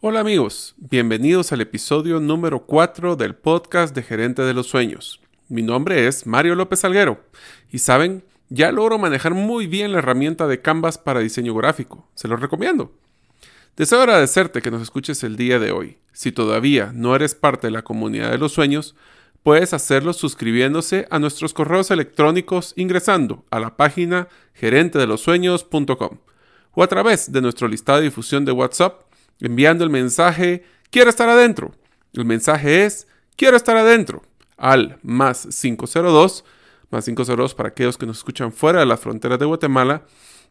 Hola amigos, bienvenidos al episodio número 4 del podcast de Gerente de los Sueños. Mi nombre es Mario López Alguero y saben, ya logro manejar muy bien la herramienta de Canvas para diseño gráfico. Se lo recomiendo. Deseo agradecerte que nos escuches el día de hoy. Si todavía no eres parte de la comunidad de los sueños, puedes hacerlo suscribiéndose a nuestros correos electrónicos ingresando a la página gerentedelosueños.com o a través de nuestro listado de difusión de WhatsApp enviando el mensaje quiero estar adentro. El mensaje es quiero estar adentro al más 502, más 502 para aquellos que nos escuchan fuera de las fronteras de Guatemala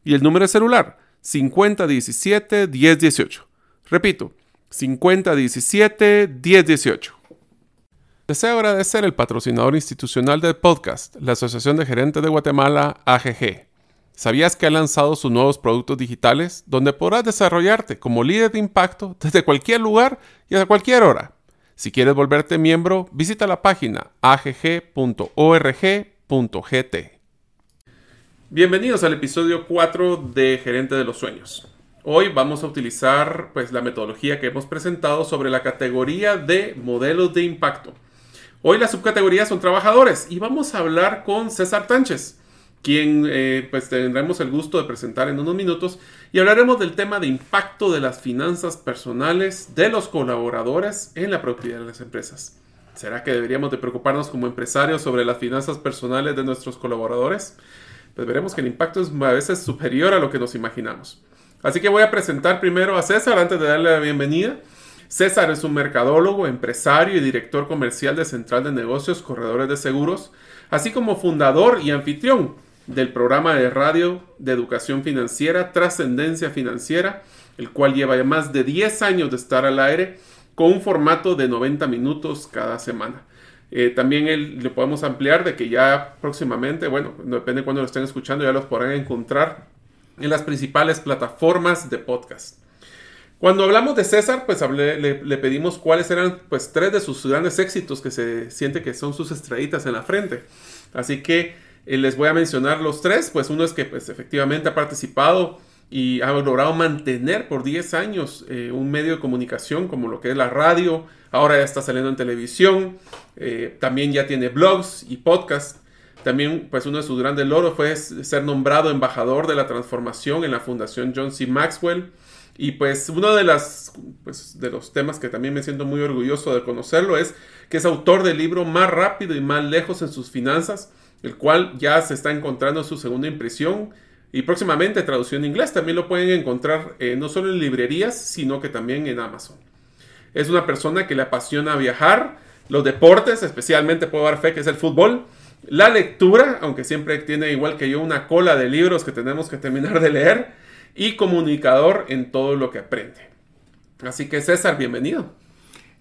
y el número de celular 5017 1018. Repito, 5017 1018. Deseo agradecer el patrocinador institucional del podcast, la Asociación de Gerentes de Guatemala, AGG. ¿Sabías que ha lanzado sus nuevos productos digitales donde podrás desarrollarte como líder de impacto desde cualquier lugar y a cualquier hora? Si quieres volverte miembro, visita la página agg.org.gt. Bienvenidos al episodio 4 de Gerente de los Sueños. Hoy vamos a utilizar pues, la metodología que hemos presentado sobre la categoría de modelos de impacto. Hoy las subcategorías son trabajadores y vamos a hablar con César Tánchez quien eh, pues tendremos el gusto de presentar en unos minutos y hablaremos del tema de impacto de las finanzas personales de los colaboradores en la productividad de las empresas. ¿Será que deberíamos de preocuparnos como empresarios sobre las finanzas personales de nuestros colaboradores? Pues veremos que el impacto es a veces superior a lo que nos imaginamos. Así que voy a presentar primero a César antes de darle la bienvenida. César es un mercadólogo, empresario y director comercial de Central de Negocios Corredores de Seguros, así como fundador y anfitrión del programa de radio de educación financiera, Trascendencia Financiera, el cual lleva ya más de 10 años de estar al aire con un formato de 90 minutos cada semana. Eh, también le podemos ampliar de que ya próximamente, bueno, depende de cuando lo estén escuchando, ya los podrán encontrar en las principales plataformas de podcast. Cuando hablamos de César, pues le, le, pedimos cuáles eran pues tres de sus grandes éxitos que se siente que son sus estrellitas en la frente. Así que eh, les voy a mencionar los tres, pues uno es que pues efectivamente ha participado y ha logrado mantener por 10 años eh, un medio de comunicación como lo que es la radio, ahora ya está saliendo en televisión, eh, también ya tiene blogs y podcasts. También, pues uno de sus grandes logros fue ser nombrado embajador de la transformación en la Fundación John C. Maxwell. Y pues uno de, las, pues, de los temas que también me siento muy orgulloso de conocerlo es que es autor del libro Más rápido y más lejos en sus finanzas, el cual ya se está encontrando su segunda impresión y próximamente traducción en inglés. También lo pueden encontrar eh, no solo en librerías, sino que también en Amazon. Es una persona que le apasiona viajar, los deportes, especialmente puedo dar fe que es el fútbol, la lectura, aunque siempre tiene igual que yo una cola de libros que tenemos que terminar de leer, y comunicador en todo lo que aprende. Así que César, bienvenido.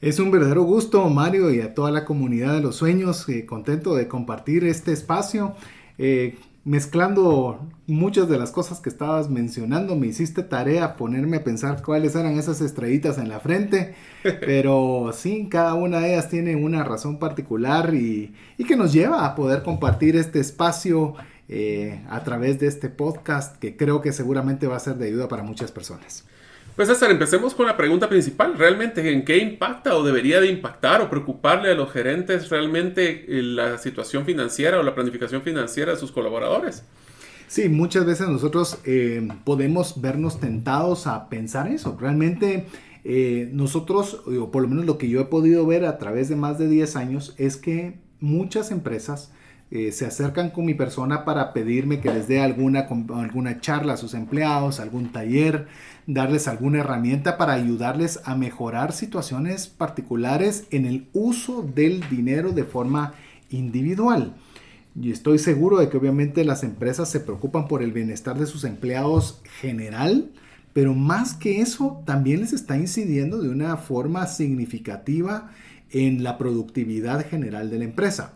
Es un verdadero gusto, Mario, y a toda la comunidad de los sueños, eh, contento de compartir este espacio. Eh, mezclando muchas de las cosas que estabas mencionando, me hiciste tarea ponerme a pensar cuáles eran esas estrellitas en la frente, pero sí, cada una de ellas tiene una razón particular y, que nos lleva a poder compartir este espacio eh, a través de este podcast que creo que seguramente va a ser de ayuda para muchas personas. Pues César, empecemos con la pregunta principal. ¿Realmente en qué impacta o debería de impactar o preocuparle a los gerentes realmente eh, la situación financiera o la planificación financiera de sus colaboradores? Sí, muchas veces nosotros eh, podemos vernos tentados a pensar eso. Realmente eh, nosotros, o por lo menos lo que yo he podido ver a través de más de 10 años, es que muchas empresas se acercan con mi persona para pedirme que les dé alguna, alguna charla a sus empleados, algún taller, darles alguna herramienta para ayudarles a mejorar situaciones particulares en el uso del dinero de forma individual. Y estoy seguro de que obviamente las empresas se preocupan por el bienestar de sus empleados general, pero más que eso, también les está incidiendo de una forma significativa en la productividad general de la empresa.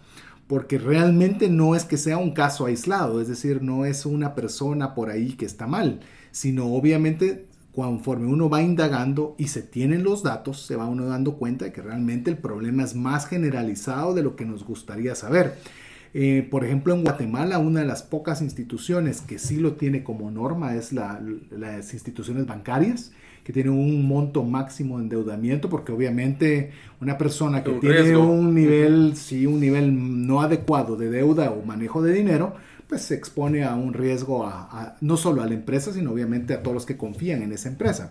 Porque realmente no es que sea un caso aislado, es decir, no es una persona por ahí que está mal, sino obviamente conforme uno va indagando y se tienen los datos, se va uno dando cuenta de que realmente el problema es más generalizado de lo que nos gustaría saber. Eh, por ejemplo, en Guatemala, una de las pocas instituciones que sí lo tiene como norma es las instituciones bancarias, que tienen un monto máximo de endeudamiento, porque obviamente una persona que tiene un nivel, sí, un nivel no adecuado de deuda o manejo de dinero, pues se expone a un riesgo a, no solo a la empresa, sino obviamente a todos los que confían en esa empresa.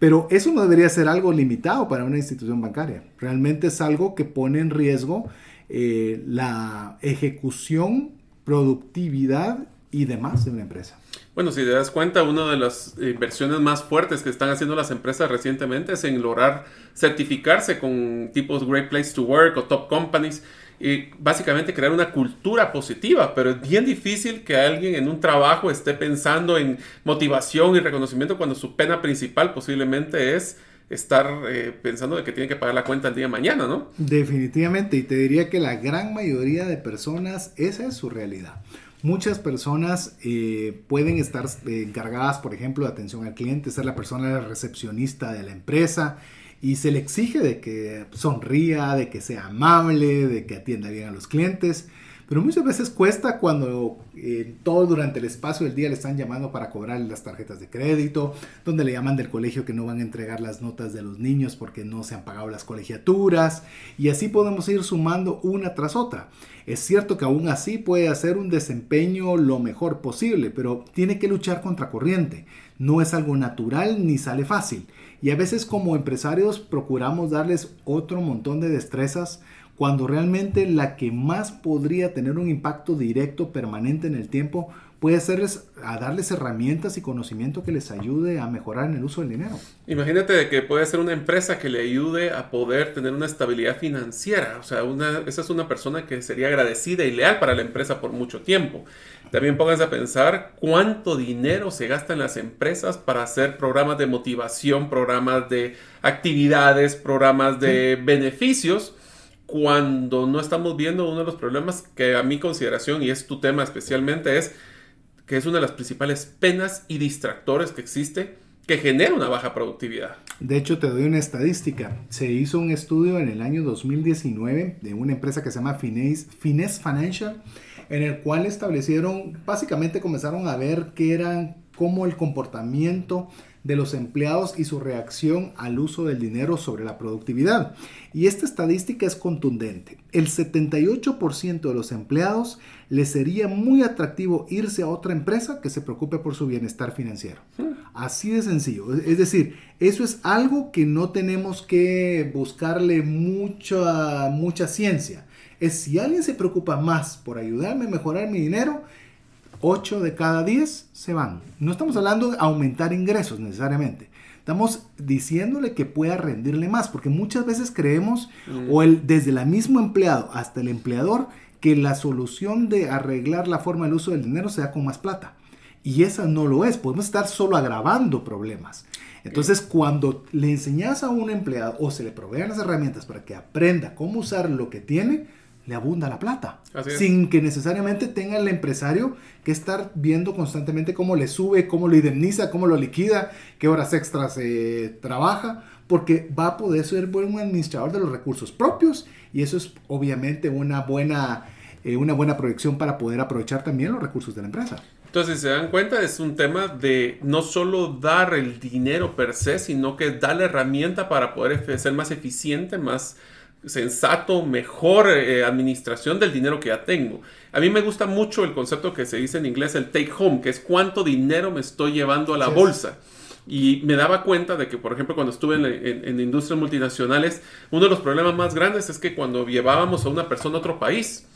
Pero eso no debería ser algo limitado para una institución bancaria. Realmente es algo que pone en riesgo eh, la ejecución, productividad y demás de una empresa. Bueno, si te das cuenta, una de las inversiones más fuertes que están haciendo las empresas recientemente es en lograr certificarse con tipos Great Place to Work o Top Companies y básicamente crear una cultura positiva, pero es bien difícil que alguien en un trabajo esté pensando en motivación y reconocimiento cuando su pena principal posiblemente es estar eh, pensando de que tiene que pagar la cuenta el día de mañana, ¿no? Definitivamente, y te diría que la gran mayoría de personas, esa es su realidad. Muchas personas eh, pueden estar eh, encargadas, por ejemplo, de atención al cliente, ser la persona recepcionista de la empresa y se le exige de que sonría, de que sea amable, de que atienda bien a los clientes. Pero muchas veces cuesta cuando eh, todo durante el espacio del día le están llamando para cobrar las tarjetas de crédito, donde le llaman del colegio que no van a entregar las notas de los niños porque no se han pagado las colegiaturas, y así podemos ir sumando una tras otra. Es cierto que aún así puede hacer un desempeño lo mejor posible, pero tiene que luchar contra corriente. No es algo natural ni sale fácil. Y a veces como empresarios procuramos darles otro montón de destrezas cuando realmente la que más podría tener un impacto directo permanente en el tiempo puede serles a darles herramientas y conocimiento que les ayude a mejorar en el uso del dinero. Imagínate de que puede ser una empresa que le ayude a poder tener una estabilidad financiera. O sea, una, esa es una persona que sería agradecida y leal para la empresa por mucho tiempo. También pónganse a pensar cuánto dinero se gasta en las empresas para hacer programas de motivación, programas de actividades, programas de beneficios cuando no estamos viendo uno de los problemas que a mi consideración, y es tu tema especialmente, es que es una de las principales penas y distractores que existe que genera una baja productividad. De hecho, te doy una estadística. Se hizo un estudio en el año 2019 de una empresa que se llama Finesse, Finesse Financial, en el cual establecieron, básicamente comenzaron a ver qué eran, cómo el comportamiento de los empleados y su reacción al uso del dinero sobre la productividad. Y esta estadística es contundente. El 78% de los empleados les sería muy atractivo irse a otra empresa que se preocupe por su bienestar financiero. Así de sencillo. Es decir, eso es algo que no tenemos que buscarle mucha, mucha ciencia. Es si alguien se preocupa más por ayudarme a mejorar mi dinero, 8 de cada 10 se van. No estamos hablando de aumentar ingresos necesariamente. Estamos diciéndole que pueda rendirle más, porque muchas veces creemos, mm. o el, desde el mismo empleado hasta el empleador, que la solución de arreglar la forma del uso del dinero sea con más plata. Y esa no lo es. Podemos estar solo agravando problemas. Entonces, cuando le enseñas a un empleado o se le provean las herramientas para que aprenda cómo usar lo que tiene, le abunda la plata. Sin que necesariamente tenga el empresario que estar viendo constantemente cómo le sube, cómo lo indemniza, cómo lo liquida, qué horas extras eh, trabaja, porque va a poder ser buen administrador de los recursos propios y eso es obviamente una buena, eh, una buena proyección para poder aprovechar también los recursos de la empresa. Entonces, si se dan cuenta, es un tema de no solo dar el dinero per se, sino que dar la herramienta para poder ser más eficiente, más sensato, mejor eh, administración del dinero que ya tengo. A mí me gusta mucho el concepto que se dice en inglés el take home, que es cuánto dinero me estoy llevando a la bolsa. Y me daba cuenta de que, por ejemplo, cuando estuve en, industrias multinacionales, uno de los problemas más grandes es que cuando llevábamos a una persona a otro país,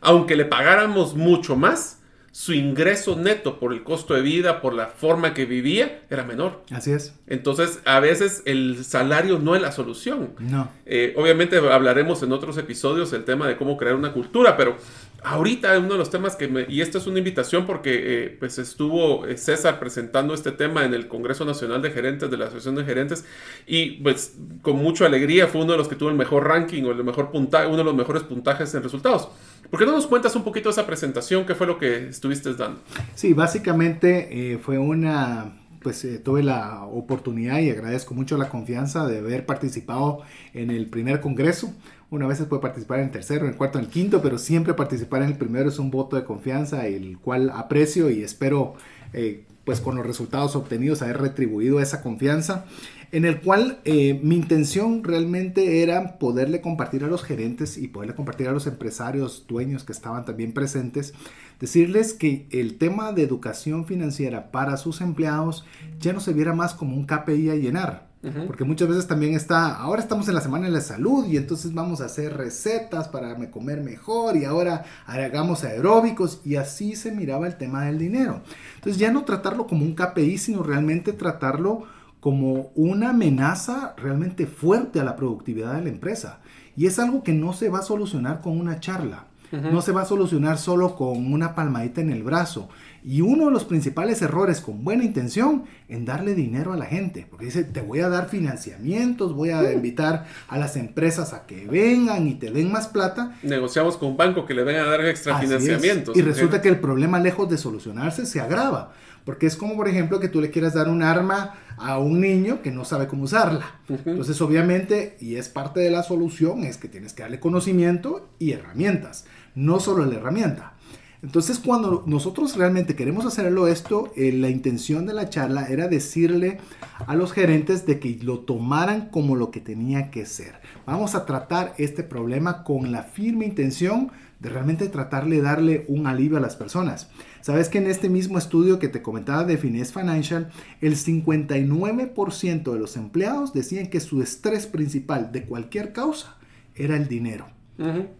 aunque le pagáramos mucho más, su ingreso neto por el costo de vida, por la forma que vivía, era menor. Así es. Entonces, a veces el salario no es la solución. No. Eh, obviamente hablaremos en otros episodios el tema de cómo crear una cultura, pero ahorita uno de los temas que me, y esto es una invitación porque eh, pues estuvo eh, César presentando este tema en el Congreso Nacional de Gerentes de la Asociación de Gerentes y pues con mucha alegría fue uno de los que tuvo el mejor ranking o el mejor puntaje, uno de los mejores puntajes en resultados. ¿Por qué no nos cuentas un poquito esa presentación? ¿Qué fue lo que estuviste dando? Sí, básicamente eh, fue una, pues eh, tuve la oportunidad y agradezco mucho la confianza de haber participado en el primer congreso. Una vez se puede participar en el tercero, en el cuarto, en el quinto, pero siempre participar en el primero es un voto de confianza, el cual aprecio y espero, eh, pues con los resultados obtenidos, haber retribuido esa confianza en el cual eh, mi intención realmente era poderle compartir a los gerentes y poderle compartir a los empresarios, dueños que estaban también presentes, decirles que el tema de educación financiera para sus empleados ya no se viera más como un KPI a llenar. Porque muchas veces también está, ahora estamos en la semana de la salud y entonces vamos a hacer recetas para comer mejor y ahora hagamos aeróbicos y así se miraba el tema del dinero. Entonces ya no tratarlo como un KPI, sino realmente tratarlo como una amenaza realmente fuerte a la productividad de la empresa. Y es algo que no se va a solucionar con una charla. No se va a solucionar solo con una palmadita en el brazo. Y uno de los principales errores con buena intención en darle dinero a la gente. Porque dice, te voy a dar financiamientos, voy a invitar a las empresas a que vengan y te den más plata. Negociamos con un banco que le venga a dar extra financiamientos. Y resulta que el problema lejos de solucionarse se agrava. Porque es como, por ejemplo, que tú le quieras dar un arma a un niño que no sabe cómo usarla. Entonces, obviamente, y es parte de la solución, es que tienes que darle conocimiento y herramientas, no solo la herramienta. Entonces, cuando nosotros realmente queremos hacerlo esto, eh, la intención de la charla era decirle a los gerentes de que lo tomaran como lo que tenía que ser. Vamos a tratar este problema con la firme intención de realmente tratarle darle un alivio a las personas. Sabes que en este mismo estudio que te comentaba de Finesse Financial, el 59% de los empleados decían que su estrés principal de cualquier causa era el dinero.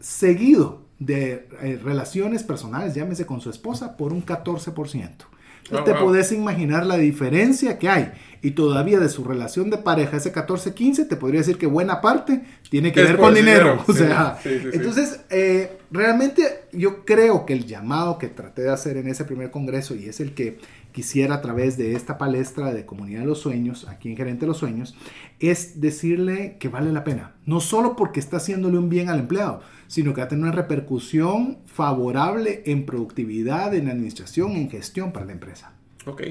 Seguido de eh, relaciones personales, llámese con su esposa, por un 14%. No te puedes imaginar la diferencia que hay. Y todavía de su relación de pareja, ese 14-15, te podría decir que buena parte tiene que ver con dinero. O sea, entonces, eh, realmente yo creo que el llamado que traté de hacer en ese primer congreso, y es el que quisiera a través de esta palestra de Comunidad de los Sueños, aquí en Gerente de los Sueños, es decirle que vale la pena. No solo porque está haciéndole un bien al empleado, sino que va a tener una repercusión favorable en productividad, en administración, en gestión para la empresa. Ok.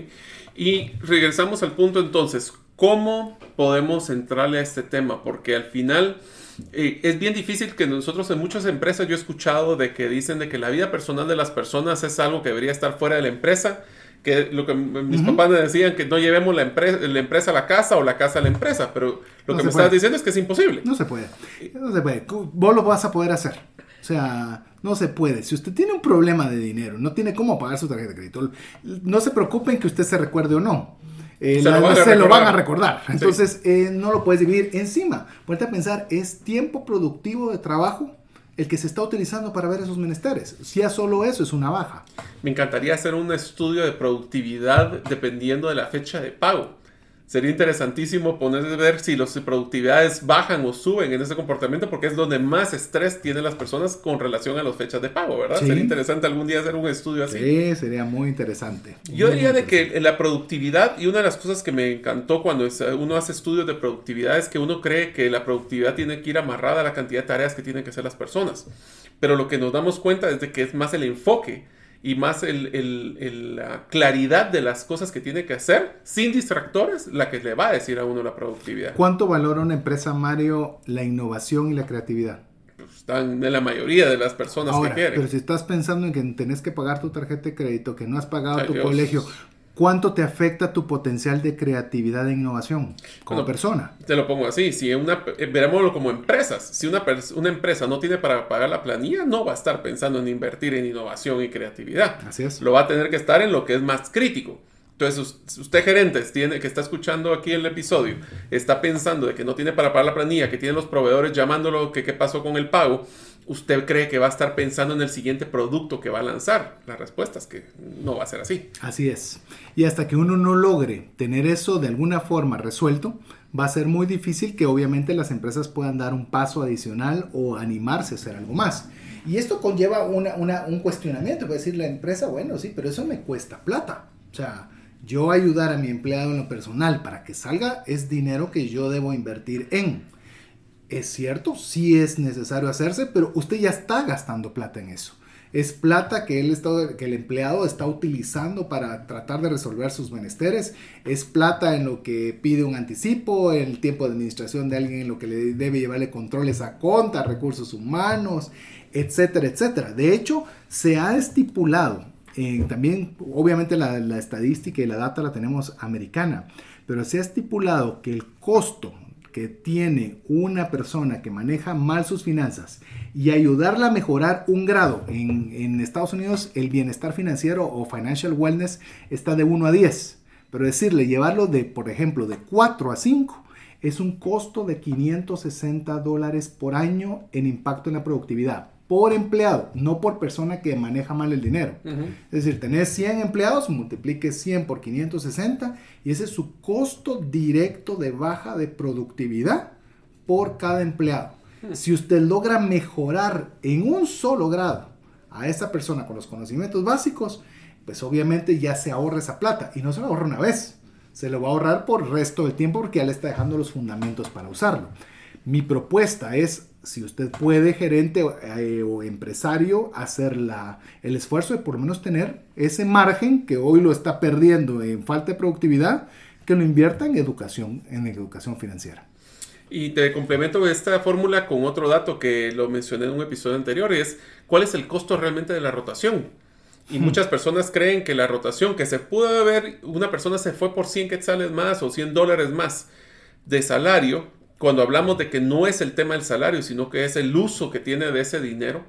Y regresamos al punto entonces, ¿cómo podemos entrarle a este tema? Porque al final eh, es bien difícil que nosotros en muchas empresas yo he escuchado de que dicen de que la vida personal de las personas es algo que debería estar fuera de la empresa que lo que mis papás me decían que no llevemos la empresa, la empresa a la casa o la casa a la empresa, pero lo que me estás diciendo es que es imposible. No se puede. No se puede. Vos lo vas a poder hacer. O sea, no se puede. Si usted tiene un problema de dinero, no tiene cómo pagar su tarjeta de crédito, no se preocupen que usted se recuerde o no. Eh, se, lo, van a recordar. Entonces, eh, no lo puedes dividir encima. Vuelta a pensar, es tiempo productivo de trabajo el que se está utilizando para ver esos menesteres. Si ya solo eso es una baja. Me encantaría hacer un estudio de productividad dependiendo de la fecha de pago. Sería interesantísimo poner ver si las productividades bajan o suben en ese comportamiento porque es donde más estrés tienen las personas con relación a las fechas de pago, ¿verdad? Sería interesante algún día hacer un estudio así. Sí, sería muy interesante. Yo diría de que la productividad y una de las cosas que me encantó cuando uno hace estudios de productividad es que uno cree que la productividad tiene que ir amarrada a la cantidad de tareas que tienen que hacer las personas. Pero lo que nos damos cuenta es de que es más el enfoque y más la claridad de las cosas que tiene que hacer sin distractores, la que le va a decir a uno la productividad. ¿Cuánto valora una empresa, Mario, la innovación y la creatividad? Pues están en la mayoría de las personas que quieren. Pero si estás pensando en que tenés que pagar tu tarjeta de crédito, que no has pagado tu colegio, ¿Cuánto te afecta tu potencial de creatividad e innovación como persona? Te lo pongo así, si una, eh, veámoslo como empresas, si una, una empresa no tiene para pagar la planilla, no va a estar pensando en invertir en innovación y creatividad. Así es. Lo va a tener que estar en lo que es más crítico. Entonces, usted gerente tiene, que está escuchando aquí el episodio, está pensando de que no tiene para pagar la planilla, que tiene los proveedores llamándolo, que qué pasó con el pago, usted cree que va a estar pensando en el siguiente producto que va a lanzar. La respuesta es que no va a ser así. Así es. Y hasta que uno no logre tener eso de alguna forma resuelto, va a ser muy difícil que obviamente las empresas puedan dar un paso adicional o animarse a hacer algo más. Y esto conlleva un cuestionamiento, puede decir la empresa, bueno, sí, pero eso me cuesta plata. O sea, yo ayudar a mi empleado en lo personal para que salga es dinero que yo debo invertir en. Es cierto, sí es necesario hacerse, pero usted ya está gastando plata en eso. Es plata que, él está, que el empleado está utilizando para tratar de resolver sus menesteres. Es plata en lo que pide un anticipo, el tiempo de administración de alguien en lo que le debe llevarle controles a conta, recursos humanos, etcétera, etcétera. De hecho, se ha estipulado, también obviamente la estadística y la data la tenemos americana, pero se ha estipulado que el costo que tiene una persona que maneja mal sus finanzas y ayudarla a mejorar un grado. En, Estados Unidos el bienestar financiero o financial wellness está de 1 a 10. Pero decirle, llevarlo de, por ejemplo, de 4 a 5 es un costo de 560 dólares por año en impacto en la productividad por empleado, no por persona que maneja mal el dinero. Es decir, tenés 100 empleados, multiplique 100 por 560 y ese es su costo directo de baja de productividad por cada empleado. Si usted logra mejorar en un solo grado a esa persona con los conocimientos básicos, pues obviamente ya se ahorra esa plata y no se lo ahorra una vez, se lo va a ahorrar por el resto del tiempo porque ya le está dejando los fundamentos para usarlo. Mi propuesta es si usted puede, gerente eh, o empresario, hacer la, el esfuerzo de por lo menos tener ese margen que hoy lo está perdiendo en falta de productividad, que lo invierta en educación, en educación financiera. Y te complemento esta fórmula con otro dato que lo mencioné en un episodio anterior, es cuál es el costo realmente de la rotación. Y hmm. muchas personas creen que la rotación, que se pudo ver, una persona se fue por 100 quetzales más o 100 dólares más de salario, cuando hablamos de que no es el tema del salario, sino que es el uso que tiene de ese dinero,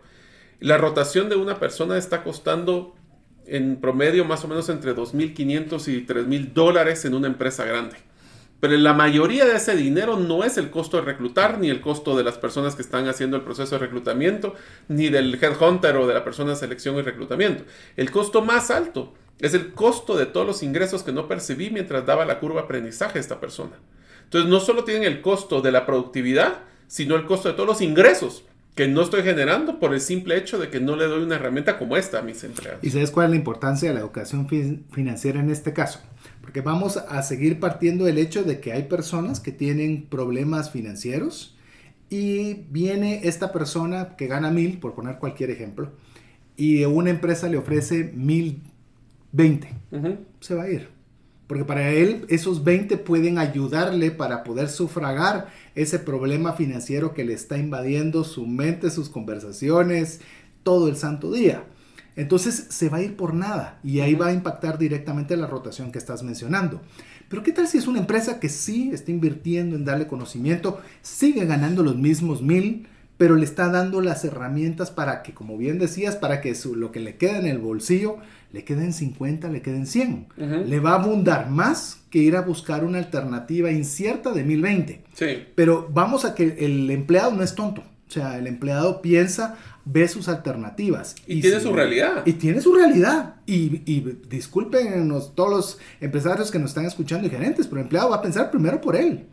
la rotación de una persona está costando en promedio más o menos entre 2.500 y 3.000 dólares en una empresa grande. Pero la mayoría de ese dinero no es el costo de reclutar, ni el costo de las personas que están haciendo el proceso de reclutamiento, ni del headhunter o de la persona de selección y reclutamiento. El costo más alto es el costo de todos los ingresos que no percibí mientras daba la curva aprendizaje a esta persona. Entonces no solo tienen el costo de la productividad, sino el costo de todos los ingresos que no estoy generando por el simple hecho de que no le doy una herramienta como esta a mis empleados. ¿Y sabes cuál es la importancia de la educación financiera en este caso? Porque vamos a seguir partiendo del hecho de que hay personas que tienen problemas financieros y viene esta persona que gana mil, por poner cualquier ejemplo, y una empresa le ofrece mil veinte. Se va a ir. Porque para él esos 20 pueden ayudarle para poder sufragar ese problema financiero que le está invadiendo su mente, sus conversaciones, todo el santo día. Entonces se va a ir por nada y ahí va a impactar directamente la rotación que estás mencionando. Pero ¿qué tal si es una empresa que sí está invirtiendo en darle conocimiento, sigue ganando los mismos mil, pero le está dando las herramientas para que, como bien decías, para que lo que le queda en el bolsillo le queden 50, le queden 100. Le va a abundar más que ir a buscar una alternativa incierta de 1020. Sí. Pero vamos a que el empleado no es tonto. O sea, el empleado piensa, ve sus alternativas. Y, tiene su realidad. Y tiene su realidad. Y, y disculpen todos los empresarios que nos están escuchando y gerentes, pero el empleado va a pensar primero por él.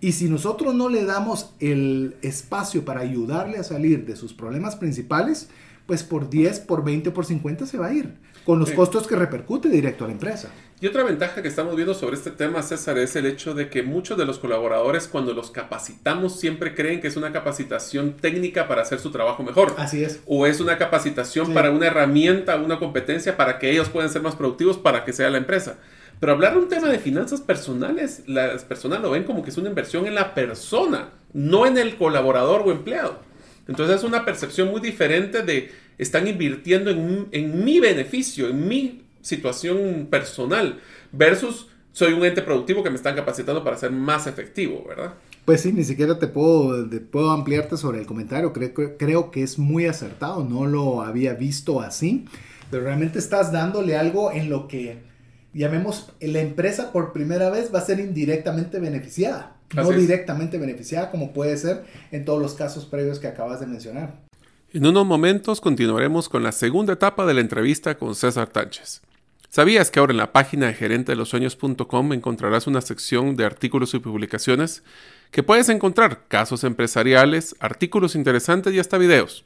Y si nosotros no le damos el espacio para ayudarle a salir de sus problemas principales, pues por 10, por 20, por 50 se va a ir, con los costos que repercute directo a la empresa. Y otra ventaja que estamos viendo sobre este tema, César, es el hecho de que muchos de los colaboradores cuando los capacitamos siempre creen que es una capacitación técnica para hacer su trabajo mejor. Así es. O es una capacitación para una herramienta, una competencia para que ellos puedan ser más productivos para que sea la empresa. Pero hablar de un tema de finanzas personales, las personas lo ven como que es una inversión en la persona, no en el colaborador o empleado. Entonces es una percepción muy diferente de están invirtiendo en, mi beneficio, en mi situación personal, versus soy un ente productivo que me están capacitando para ser más efectivo, ¿verdad? Pues sí, ni siquiera te puedo, puedo ampliarte sobre el comentario, creo, creo que es muy acertado, no lo había visto así, pero realmente estás dándole algo en lo que, llamemos, la empresa por primera vez va a ser indirectamente beneficiada no directamente beneficiada como puede ser en todos los casos previos que acabas de mencionar. En unos momentos continuaremos con la segunda etapa de la entrevista con César Tánchez. ¿Sabías que ahora en la página de gerente de los sueños.com encontrarás una sección de artículos y publicaciones que puedes encontrar casos empresariales, artículos interesantes y hasta videos?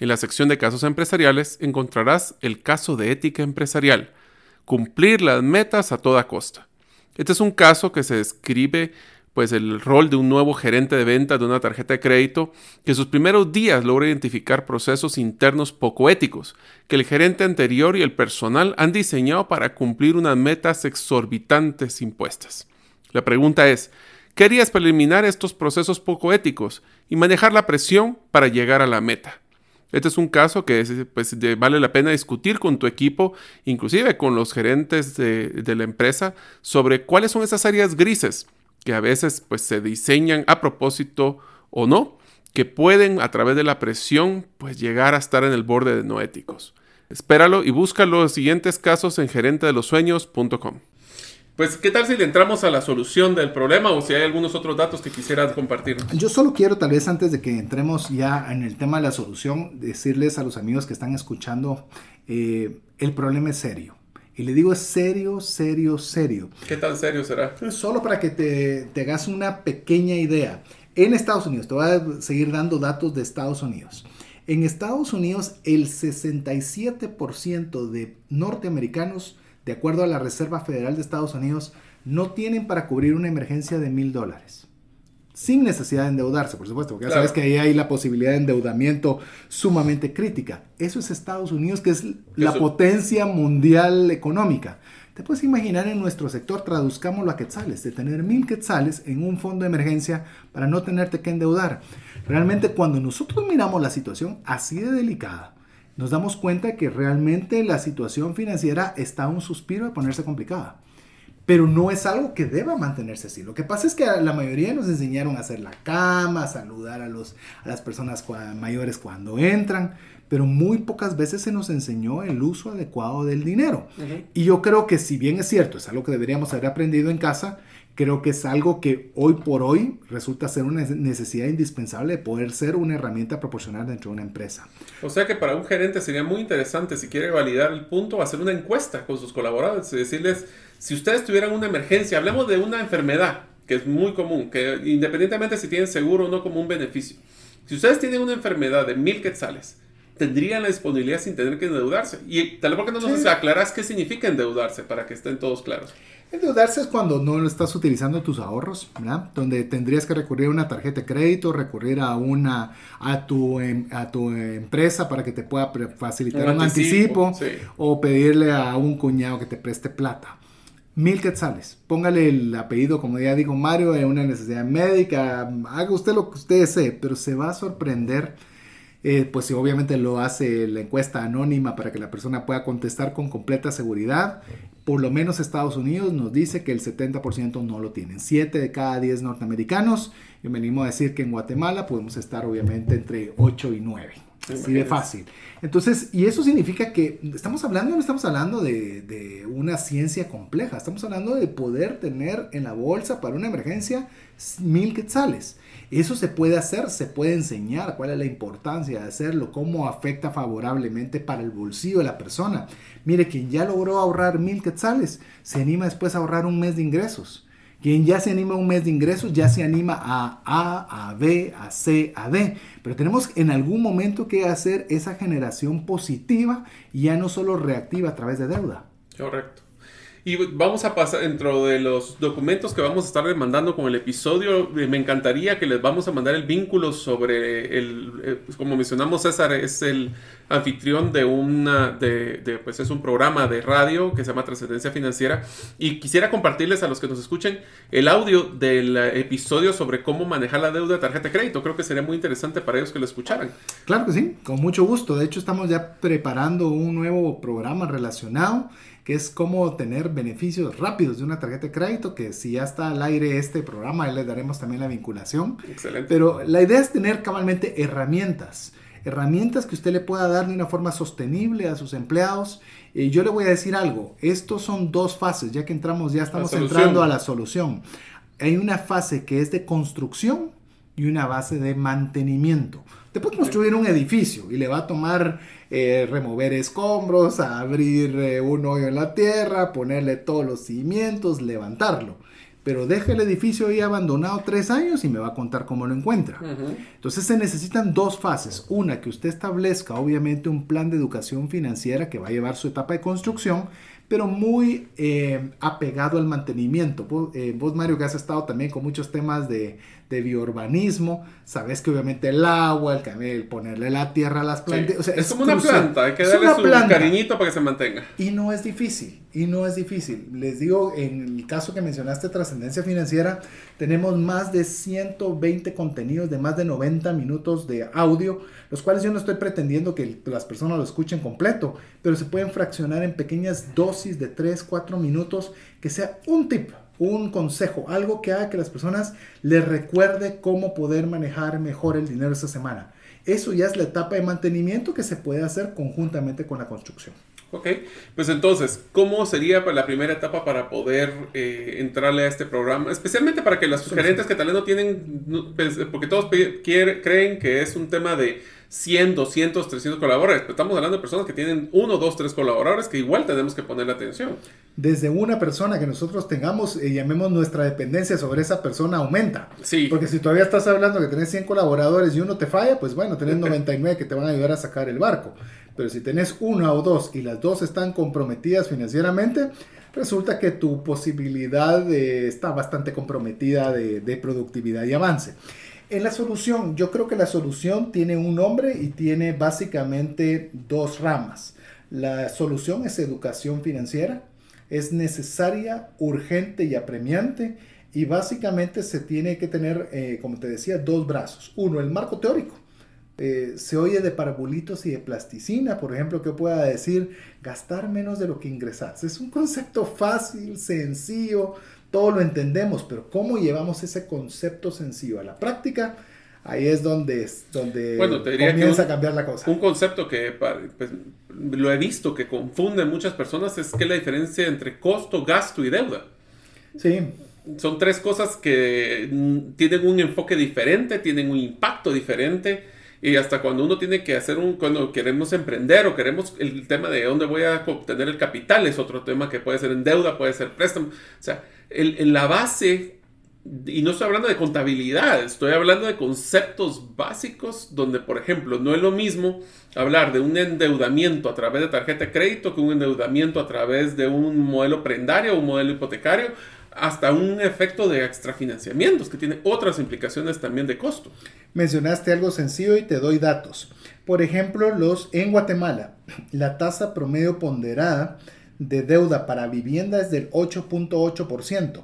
En la sección de casos empresariales encontrarás el caso de ética empresarial, cumplir las metas a toda costa. Este es un caso que se describe pues el rol de un nuevo gerente de venta de una tarjeta de crédito que en sus primeros días logra identificar procesos internos poco éticos que el gerente anterior y el personal han diseñado para cumplir unas metas exorbitantes impuestas. La pregunta es, ¿qué harías para eliminar estos procesos poco éticos y manejar la presión para llegar a la meta? Este es un caso que pues, vale la pena discutir con tu equipo, inclusive con los gerentes de, de la empresa, sobre cuáles son esas áreas grises que a veces pues se diseñan a propósito o no, que pueden a través de la presión pues llegar a estar en el borde de no éticos. Espéralo y busca los siguientes casos en gerentedelosueños.com. Pues, ¿qué tal si le entramos a la solución del problema o si hay algunos otros datos que quisieras compartir? Yo solo quiero, tal vez antes de que entremos ya en el tema de la solución, decirles a los amigos que están escuchando, eh, el problema es serio. Y le digo es serio, serio, serio. ¿Qué tan serio será? Solo para que te, te hagas una pequeña idea. En Estados Unidos, te voy a seguir dando datos de Estados Unidos. En Estados Unidos, el 67% de norteamericanos, de acuerdo a la Reserva Federal de Estados Unidos, no tienen para cubrir una emergencia de mil dólares sin necesidad de endeudarse, por supuesto, porque ya sabes que ahí hay la posibilidad de endeudamiento sumamente crítica. Eso es Estados Unidos, que es la potencia mundial económica. Te puedes imaginar en nuestro sector, traduzcámoslo a quetzales, de tener mil quetzales en un fondo de emergencia para no tenerte que endeudar. Realmente cuando nosotros miramos la situación así de delicada, nos damos cuenta que realmente la situación financiera está a un suspiro de ponerse complicada pero no es algo que deba mantenerse así. Lo que pasa es que la mayoría nos enseñaron a hacer la cama, a saludar a, los, a las personas mayores cuando entran, pero muy pocas veces se nos enseñó el uso adecuado del dinero. Y yo creo que si bien es cierto, es algo que deberíamos haber aprendido en casa, creo que es algo que hoy por hoy resulta ser una necesidad indispensable de poder ser una herramienta proporcional dentro de una empresa. O sea que para un gerente sería muy interesante, si quiere validar el punto, hacer una encuesta con sus colaboradores y decirles, si ustedes tuvieran una emergencia, hablemos de una enfermedad, que es muy común, que independientemente si tienen seguro o no como un beneficio, si ustedes tienen una enfermedad de mil quetzales, tendrían la disponibilidad sin tener que endeudarse. Y tal vez porque no nos aclaras qué significa endeudarse para que estén todos claros. Endeudarse es cuando no estás utilizando tus ahorros, ¿verdad? Donde tendrías que recurrir a una tarjeta de crédito, recurrir a una a tu, em, a tu empresa para que te pueda facilitar un, anticipo, o pedirle a un cuñado que te preste plata. Mil quetzales. Póngale el apellido, como ya digo, Mario, de una necesidad médica. Haga usted lo que usted desee, pero se va a sorprender. Eh, pues si obviamente lo hace la encuesta anónima para que la persona pueda contestar con completa seguridad por lo menos Estados Unidos nos dice que el 70% no lo tienen. 7 de cada 10 norteamericanos. Y venimos a decir que en Guatemala podemos estar obviamente entre 8 y 9. Así de fácil. Entonces, y eso significa que estamos hablando, no estamos hablando de, de, una ciencia compleja, estamos hablando de poder tener en la bolsa para una emergencia mil quetzales. Eso se puede hacer, se puede enseñar cuál es la importancia de hacerlo, cómo afecta favorablemente para el bolsillo de la persona. Mire, quien ya logró ahorrar mil quetzales, se anima después a ahorrar un mes de ingresos. Quien ya se anima a un mes de ingresos, ya se anima a A, a B, a C, a D. Pero tenemos en algún momento que hacer esa generación positiva y ya no solo reactiva a través de deuda. Correcto. Y vamos a pasar dentro de los documentos que vamos a estar demandando con el episodio. Eh, me encantaría que les vamos a mandar el vínculo sobre el, eh, pues, como mencionamos César, es el anfitrión de una, de, pues es un programa de radio que se llama Trascendencia Financiera. Y quisiera compartirles a los que nos escuchen el audio del episodio sobre cómo manejar la deuda de tarjeta de crédito. Creo que sería muy interesante para ellos que lo escucharan. Claro que sí, con mucho gusto. De hecho, estamos ya preparando un nuevo programa relacionado que es cómo tener beneficios rápidos de una tarjeta de crédito, que si ya está al aire este programa, ahí les daremos también la vinculación. Excelente. Pero la idea es tener cabalmente herramientas, herramientas que usted le pueda dar de una forma sostenible a sus empleados. Y yo le voy a decir algo, estos son dos fases, ya que entramos, ya estamos entrando a la solución. Hay una fase que es de construcción y una base de mantenimiento. Te puede construir un edificio y le va a tomar eh, remover escombros, abrir eh, un hoyo en la tierra, ponerle todos los cimientos, levantarlo. Pero deja el edificio ahí abandonado tres años y me va a contar cómo lo encuentra. Entonces se necesitan dos fases. Una, que usted establezca obviamente un plan de educación financiera que va a llevar su etapa de construcción pero muy eh, apegado al mantenimiento. Eh, vos, Mario, que has estado también con muchos temas de, de biourbanismo, sabes que obviamente el agua, el, el ponerle la tierra a las plantas. es, como una planta, hay que darle su cariñito para que se mantenga. Y no es difícil, y no es difícil. Les digo, en el caso que mencionaste, trascendencia financiera, tenemos más de 120 contenidos de más de 90 minutos de audio, los cuales yo no estoy pretendiendo que las personas lo escuchen completo, pero se pueden fraccionar en pequeñas dosis de 3, 4 minutos, que sea un tip un consejo, algo que haga que las personas les recuerde cómo poder manejar mejor el dinero esta semana. Eso ya es la etapa de mantenimiento que se puede hacer conjuntamente con la construcción. Ok, pues entonces, ¿cómo sería la primera etapa para poder eh, entrarle a este programa? Especialmente para que los gerentes que tal vez no tienen, pues, porque todos creen que es un tema de 100, 200, 300 colaboradores. Estamos hablando de personas que tienen uno, dos, tres colaboradores que igual tenemos que ponerle atención. Desde una persona que nosotros tengamos, y eh, llamemos nuestra dependencia sobre esa persona, aumenta. Sí. Porque si todavía estás hablando que tenés 100 colaboradores y uno te falla, pues bueno, tenés 99 que te van a ayudar a sacar el barco. Pero si tenés una o dos y las dos están comprometidas financieramente, resulta que tu posibilidad está bastante comprometida de, de productividad y avance. En la solución, yo creo que la solución tiene un nombre y tiene básicamente dos ramas. La solución es educación financiera, es necesaria, urgente y apremiante y básicamente se tiene que tener, eh, como te decía, dos brazos. Uno, el marco teórico. Eh, se oye de parabolitos y de plasticina, por ejemplo, que pueda decir gastar menos de lo que ingresas. Es un concepto fácil, sencillo, todo lo entendemos, pero cómo llevamos ese concepto sencillo a la práctica, ahí es donde, donde comienza a cambiar la cosa. Un concepto que pues, lo he visto que confunde muchas personas es que la diferencia entre costo, gasto y deuda. Sí. Son tres cosas que mm, tienen un enfoque diferente, tienen un impacto diferente. Y hasta cuando uno tiene que hacer un, cuando queremos emprender o queremos el tema de dónde voy a obtener el capital, es otro tema que puede ser en deuda, puede ser préstamo. O sea, en la base, y no estoy hablando de contabilidad, estoy hablando de conceptos básicos donde, por ejemplo, no es lo mismo hablar de un endeudamiento a través de tarjeta de crédito que un endeudamiento a través de un modelo prendario o un modelo hipotecario, hasta un efecto de extrafinanciamientos que tiene otras implicaciones también de costo. Mencionaste algo sencillo y te doy datos. Por ejemplo, los en Guatemala, la tasa promedio ponderada de deuda para vivienda es del 8.8%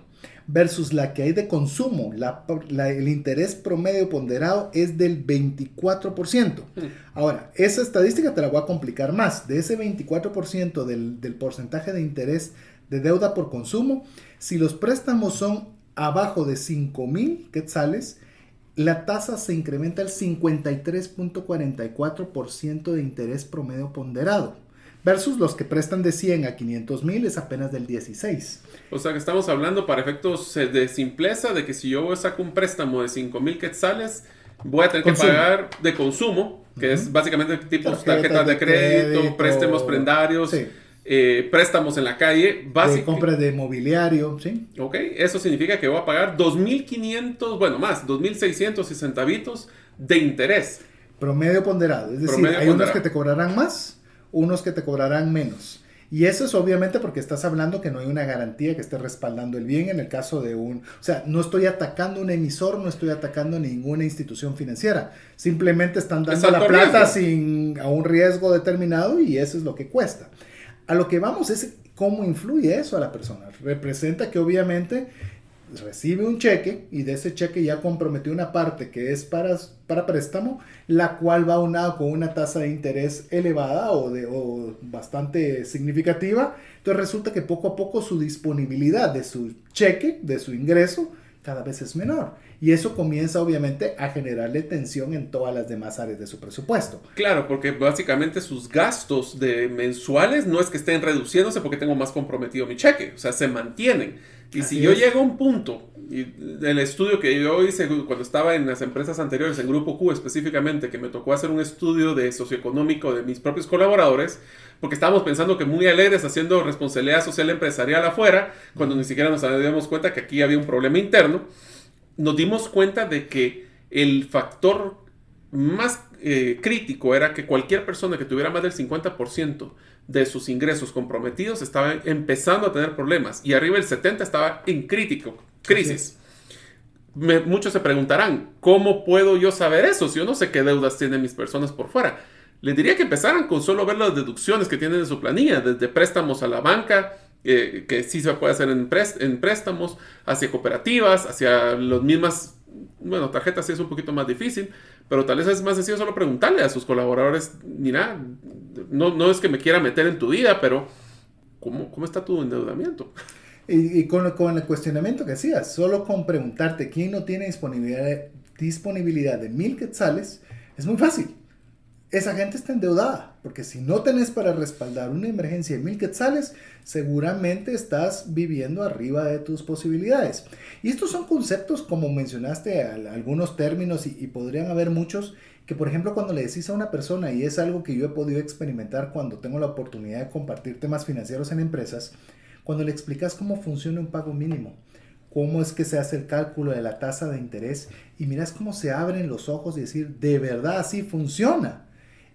versus la que hay de consumo, el interés promedio ponderado es del 24%. Mm. Ahora, esa estadística te la voy a complicar más. De ese 24% del, del porcentaje de interés de deuda por consumo, si los préstamos son abajo de 5 mil quetzales, la tasa se incrementa al 53.44% de interés promedio ponderado versus los que prestan de 100 a 500 mil es apenas del 16. O sea que estamos hablando para efectos eh, de simpleza de que si yo saco un préstamo de 5 mil quetzales, voy a tener que pagar de consumo, que es básicamente tipo tarjetas de, crédito, préstamos prendarios. Eh, préstamos en la calle, básicamente. compra de mobiliario, ¿sí? Ok, eso significa que voy a pagar 2.500, bueno, más, 2.600 y centavitos de interés. Promedio ponderado, es decir, hay unos que te cobrarán más unos que te cobrarán menos. Y eso es obviamente porque estás hablando que no hay una garantía que esté respaldando el bien en el caso de un... O sea, no estoy atacando un emisor, no estoy atacando ninguna institución financiera. Simplemente están dando la plata sin, a un riesgo determinado y eso es lo que cuesta. A lo que vamos es cómo influye eso a la persona. Representa que obviamente recibe un cheque y de ese cheque ya comprometió una parte que es para, para préstamo, la cual va unado con una tasa de interés elevada o, de, o bastante significativa. Entonces resulta que poco a poco su disponibilidad de su cheque, de su ingreso, cada vez es menor. Y eso comienza obviamente a generarle tensión en todas las demás áreas de su presupuesto. Claro, porque básicamente sus gastos de mensuales no es que estén reduciéndose porque tengo más comprometido mi cheque, o sea, se mantienen Y si yo llego a un punto, y el estudio que yo hice cuando estaba en las empresas anteriores, en Grupo Q específicamente, que me tocó hacer un estudio de socioeconómico de mis propios colaboradores, porque estábamos pensando que muy alegres haciendo responsabilidad social empresarial afuera, cuando ni siquiera nos dimos cuenta que aquí había un problema interno, nos dimos cuenta de que el factor más eh, crítico era que cualquier persona que tuviera más del 50% de sus ingresos comprometidos estaba empezando a tener problemas y arriba el 70 estaba en crítico, crisis. muchos se preguntarán, ¿cómo puedo yo saber eso si yo no sé qué deudas tienen mis personas por fuera? Les diría que empezaran con solo ver las deducciones que tienen en su planilla, desde préstamos a la banca, que sí se puede hacer en, en préstamos, hacia cooperativas, hacia las mismas bueno, tarjetas sí es un poquito más difícil, pero tal vez es más sencillo solo preguntarle a sus colaboradores, mira, no, no es que me quiera meter en tu vida, pero ¿cómo, cómo está tu endeudamiento? Y, con, con, el cuestionamiento que hacías, solo con preguntarte quién no tiene disponibilidad, disponibilidad de mil quetzales, es muy fácil esa gente está endeudada, porque si no tenés para respaldar una emergencia de mil quetzales, seguramente estás viviendo arriba de tus posibilidades. Y estos son conceptos, como mencionaste, algunos términos, y, podrían haber muchos, que por ejemplo cuando le decís a una persona, y es algo que yo he podido experimentar cuando tengo la oportunidad de compartir temas financieros en empresas, cuando le explicas cómo funciona un pago mínimo, cómo es que se hace el cálculo de la tasa de interés, y miras cómo se abren los ojos y decir, de verdad así funciona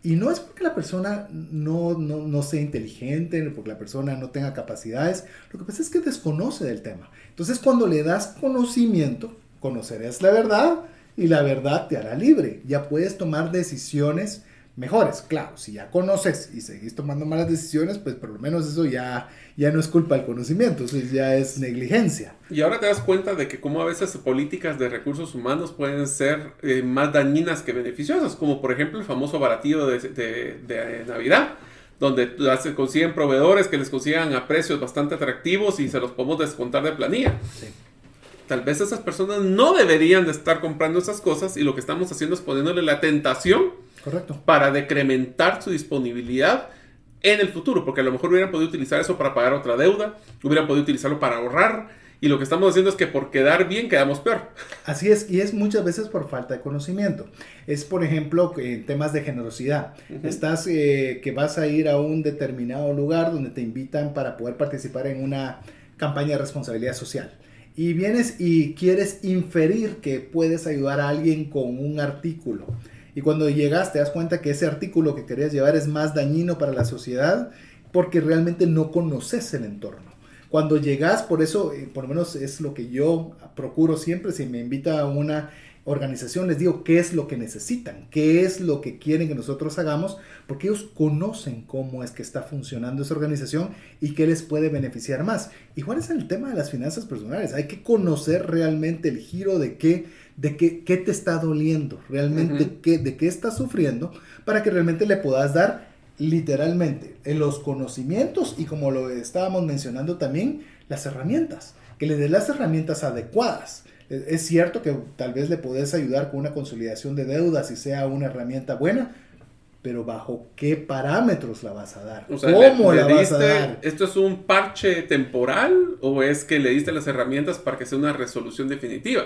y no es porque la persona no, no, sea inteligente, porque la persona no tenga capacidades, lo que pasa es que desconoce del tema. Entonces cuando le das conocimiento, conocerás la verdad y la verdad te hará libre. Ya puedes tomar decisiones mejores. Claro, si ya conoces y seguís tomando malas decisiones, pues por lo menos eso ya, ya no es culpa del conocimiento, eso ya es negligencia. Y ahora te das cuenta de que como a veces políticas de recursos humanos pueden ser eh, más dañinas que beneficiosas, como por ejemplo el famoso baratillo de, de, Navidad donde se consiguen proveedores que les consigan a precios bastante atractivos y se los podemos descontar de planilla. Tal vez esas personas no deberían de estar comprando esas cosas y lo que estamos haciendo es poniéndole la tentación Correcto. Para decrementar su disponibilidad en el futuro, porque a lo mejor hubieran podido utilizar eso para pagar otra deuda, hubieran podido utilizarlo para ahorrar, y lo que estamos haciendo es que por quedar bien quedamos peor. Así es, y es muchas veces por falta de conocimiento. Es, por ejemplo, en temas de generosidad. Estás eh, que vas a ir a un determinado lugar donde te invitan para poder participar en una campaña de responsabilidad social. Y vienes y quieres inferir que puedes ayudar a alguien con un artículo y cuando llegas te das cuenta que ese artículo que querías llevar es más dañino para la sociedad porque realmente no conoces el entorno. Cuando llegas, por eso, eh, por lo menos es lo que yo procuro siempre, si me invita a una organización, les digo qué es lo que necesitan, qué es lo que quieren que nosotros hagamos, porque ellos conocen cómo es que está funcionando esa organización y qué les puede beneficiar más. Igual es el tema de las finanzas personales, hay que conocer realmente el giro de qué de qué, qué te está doliendo, realmente qué, de qué estás sufriendo, para que realmente le puedas dar literalmente en los conocimientos y como lo estábamos mencionando también, las herramientas, que le des las herramientas adecuadas. Es cierto que tal vez le puedes ayudar con una consolidación de deudas y sea una herramienta buena, pero bajo qué parámetros la vas a dar. ¿Cómo la vas a dar? ¿Esto es un parche temporal o es que le diste las herramientas para que sea una resolución definitiva?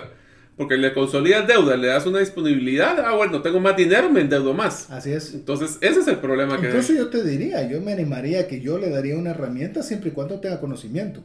Porque le consolidas deuda, le das una disponibilidad, ah, bueno, tengo más dinero, me endeudo más. Así es. Entonces, ese es el problema que Entonces yo te diría, yo me animaría que yo le daría una herramienta siempre y cuando tenga conocimiento.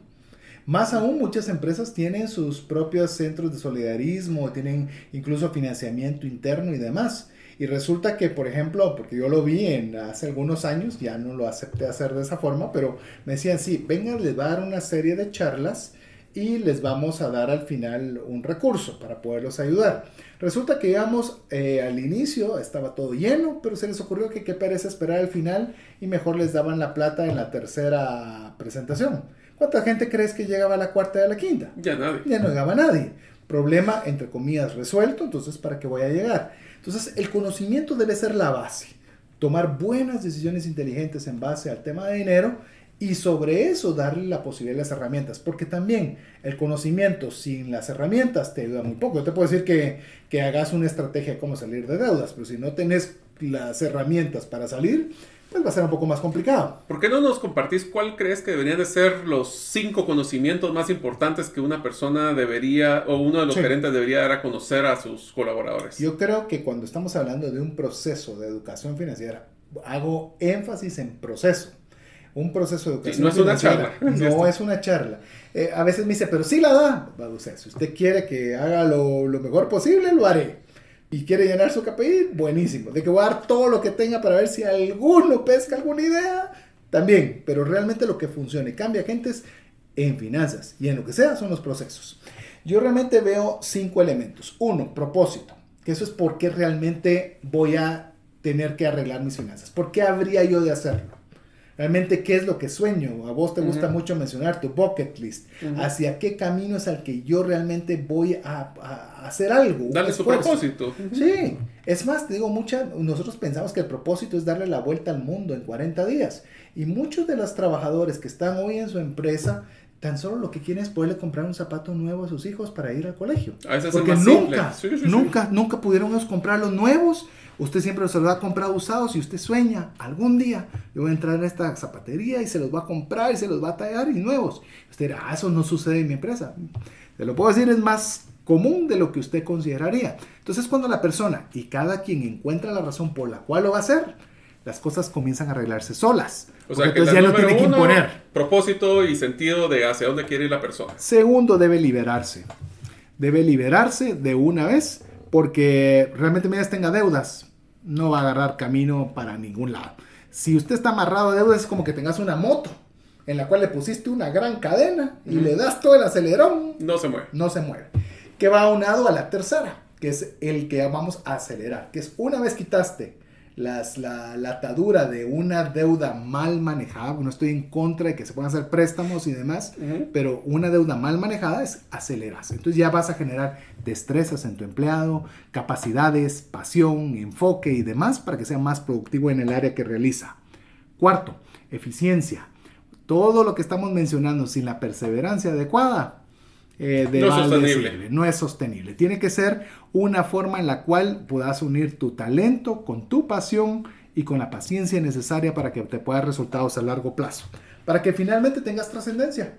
Más aún, muchas empresas tienen sus propios centros de solidarismo, tienen incluso financiamiento interno y demás. Y resulta que, por ejemplo, porque yo lo vi en hace algunos años, ya no lo acepté hacer de esa forma, pero me decían, sí, vengan, les va a dar una serie de charlas y les vamos a dar al final un recurso para poderlos ayudar. Resulta que íbamos eh, al inicio, estaba todo lleno, pero se les ocurrió que qué pereza esperar al final y mejor les daban la plata en la tercera presentación. ¿Cuánta gente crees que llegaba a la cuarta y a la quinta? Ya nadie. Ya no llegaba nadie. Problema, entre comillas, resuelto, entonces ¿para qué voy a llegar? Entonces el conocimiento debe ser la base. Tomar buenas decisiones inteligentes en base al tema de dinero y sobre eso darle la posibilidad de las herramientas, porque también el conocimiento sin las herramientas te ayuda muy poco. Yo te puedo decir que, que hagas una estrategia de cómo salir de deudas, pero si no tenés las herramientas para salir, pues va a ser un poco más complicado. ¿Por qué no nos compartís cuál crees que deberían de ser los cinco conocimientos más importantes que una persona debería o uno de los gerentes debería dar a conocer a sus colaboradores? Yo creo que cuando estamos hablando de un proceso de educación financiera, hago énfasis en proceso. Un proceso de educación no es una charla. No es una charla. Eh, a veces me dice, pero sí la da. O sea, si usted quiere que haga lo, lo mejor posible, lo haré y quiere llenar su KPI, buenísimo. De que voy a dar todo lo que tenga para ver si alguno pesca alguna idea, también. Pero realmente lo que funcione, cambia gentes en finanzas y en lo que sea son los procesos. Yo realmente veo cinco elementos. Uno, propósito, que eso es por qué realmente voy a tener que arreglar mis finanzas. ¿Por qué habría yo de hacerlo? Realmente, ¿qué es lo que sueño? A vos te gusta mucho mencionar tu bucket list. ¿Hacia qué camino es al que yo realmente voy a, hacer algo? Dale su propósito. Sí. Es más, te digo, mucha, nosotros pensamos que el propósito es darle la vuelta al mundo en 40 días. Y muchos de los trabajadores que están hoy en su empresa tan solo lo que quieren es poderle comprar un zapato nuevo a sus hijos para ir al colegio. A Porque nunca, nunca, nunca pudieron comprar los nuevos Usted siempre los va a comprar usados y usted sueña, algún día yo voy a entrar en esta zapatería y se los va a comprar y se los va a tallar y nuevos. Usted dirá, ah, eso no sucede en mi empresa. Se lo puedo decir, es más común de lo que usted consideraría. Entonces cuando la persona y cada quien encuentra la razón por la cual lo va a hacer, las cosas comienzan a arreglarse solas. O sea, que entonces ya no tiene que imponer. Propósito y sentido de hacia dónde quiere ir la persona. Segundo, debe liberarse. Debe liberarse de una vez porque realmente mientras tenga deudas, no va a agarrar camino para ningún lado. Si usted está amarrado a deudas, es como que tengas una moto en la cual le pusiste una gran cadena y le das todo el acelerón. No se mueve. No se mueve. Que va aunado a la tercera, que es el que vamos a acelerar, que es una vez quitaste las, la, atadura de una deuda mal manejada, no estoy en contra de que se puedan hacer préstamos y demás, pero una deuda mal manejada es acelerarse. Entonces ya vas a generar destrezas en tu empleado, capacidades, pasión, enfoque y demás para que sea más productivo en el área que realiza. Cuarto, eficiencia. Todo lo que estamos mencionando sin la perseverancia adecuada eh, no, es sostenible. no es sostenible. Tiene que ser una forma en la cual puedas unir tu talento con tu pasión y con la paciencia necesaria para que te puedas resultados a largo plazo. Para que finalmente tengas trascendencia.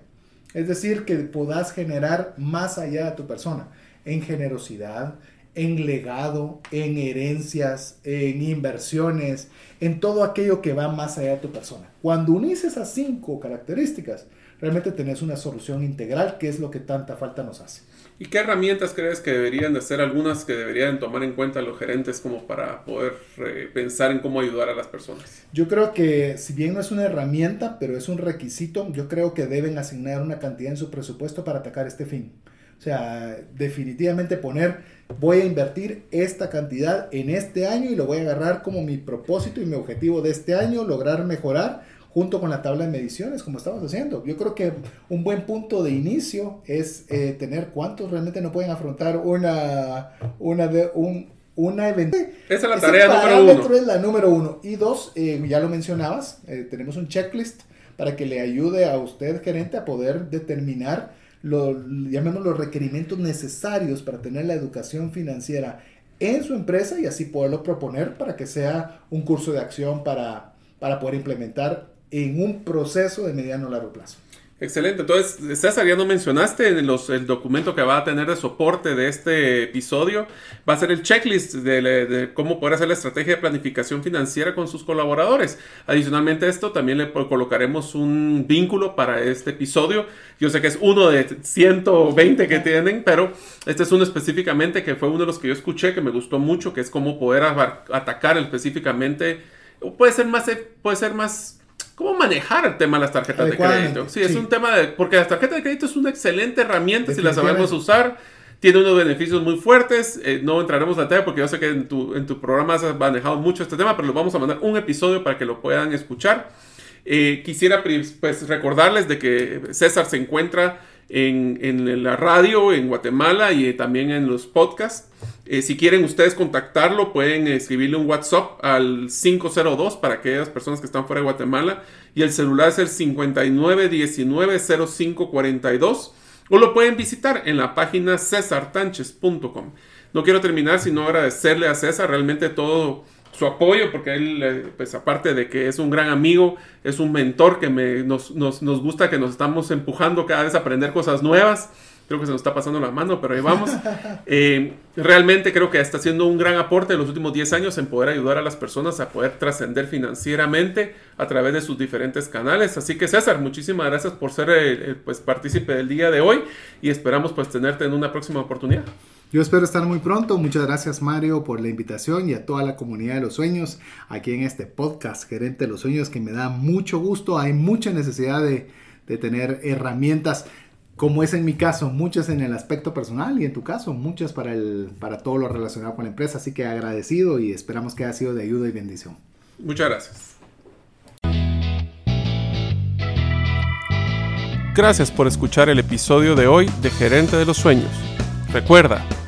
Es decir, que puedas generar más allá de tu persona. En generosidad, en legado, en herencias, en inversiones, en todo aquello que va más allá de tu persona. Cuando unís esas cinco características, realmente tenés una solución integral, que es lo que tanta falta nos hace. ¿Y qué herramientas crees que deberían de ser algunas que deberían tomar en cuenta los gerentes como para poder eh, pensar en cómo ayudar a las personas? Yo creo que si bien no es una herramienta, pero es un requisito, yo creo que deben asignar una cantidad en su presupuesto para atacar este fin. O sea, definitivamente poner, voy a invertir esta cantidad en este año y lo voy a agarrar como mi propósito y mi objetivo de este año, lograr mejorar junto con la tabla de mediciones, como estamos haciendo. Yo creo que un buen punto de inicio es eh, tener cuántos realmente no pueden afrontar una, una, de, un, una evento. Esa es la tarea número uno. es la número uno. Y dos, eh, ya lo mencionabas, eh, tenemos un checklist para que le ayude a usted, gerente, a poder determinar lo, los requerimientos necesarios para tener la educación financiera en su empresa y así poderlo proponer para que sea un curso de acción para, para poder implementar en un proceso de mediano a largo plazo. Excelente. Entonces, César, ya no mencionaste en los, el documento que va a tener de soporte de este episodio. Va a ser el checklist de, cómo poder hacer la estrategia de planificación financiera con sus colaboradores. Adicionalmente a esto, también le colocaremos un vínculo para este episodio. Yo sé que es uno de 120 que tienen, pero este es uno específicamente que fue uno de los que yo escuché que me gustó mucho, que es cómo poder atacar específicamente. Puede ser más, puede ser más cómo manejar el tema de las tarjetas de crédito. Sí, es un tema de... Porque las tarjetas de crédito es una excelente herramienta si las sabemos usar. Tiene unos beneficios muy fuertes. Eh, no entraremos en detalle porque yo sé que en tu, en tu programa has manejado mucho este tema, pero les vamos a mandar un episodio para que lo puedan escuchar. Eh, quisiera pues, recordarles de que César se encuentra en, en la radio en Guatemala y también en los podcasts. Eh, si quieren ustedes contactarlo, pueden escribirle un WhatsApp al 502 para aquellas personas que están fuera de Guatemala. Y el celular es el 59190542. O lo pueden visitar en la página cesartanches.com. No quiero terminar sino agradecerle a César realmente todo su apoyo, porque él, eh, pues aparte de que es un gran amigo, es un mentor que me, nos, nos, nos gusta que nos estamos empujando cada vez a aprender cosas nuevas. Creo que se nos está pasando la mano, pero ahí vamos. Eh, realmente creo que está haciendo un gran aporte en los últimos 10 años en poder ayudar a las personas a poder trascender financieramente a través de sus diferentes canales. Así que César, muchísimas gracias por ser el, pues, partícipe del día de hoy y esperamos pues tenerte en una próxima oportunidad. Yo espero estar muy pronto. Muchas gracias Mario por la invitación y a toda la comunidad de los sueños aquí en este podcast Gerente de los Sueños que me da mucho gusto. Hay mucha necesidad de, de tener herramientas como es en mi caso, muchas en el aspecto personal y en tu caso, muchas para, el, para todo lo relacionado con la empresa. Así que agradecido y esperamos que haya sido de ayuda y bendición. Muchas gracias. Gracias por escuchar el episodio de hoy de Gerente de los Sueños. Recuerda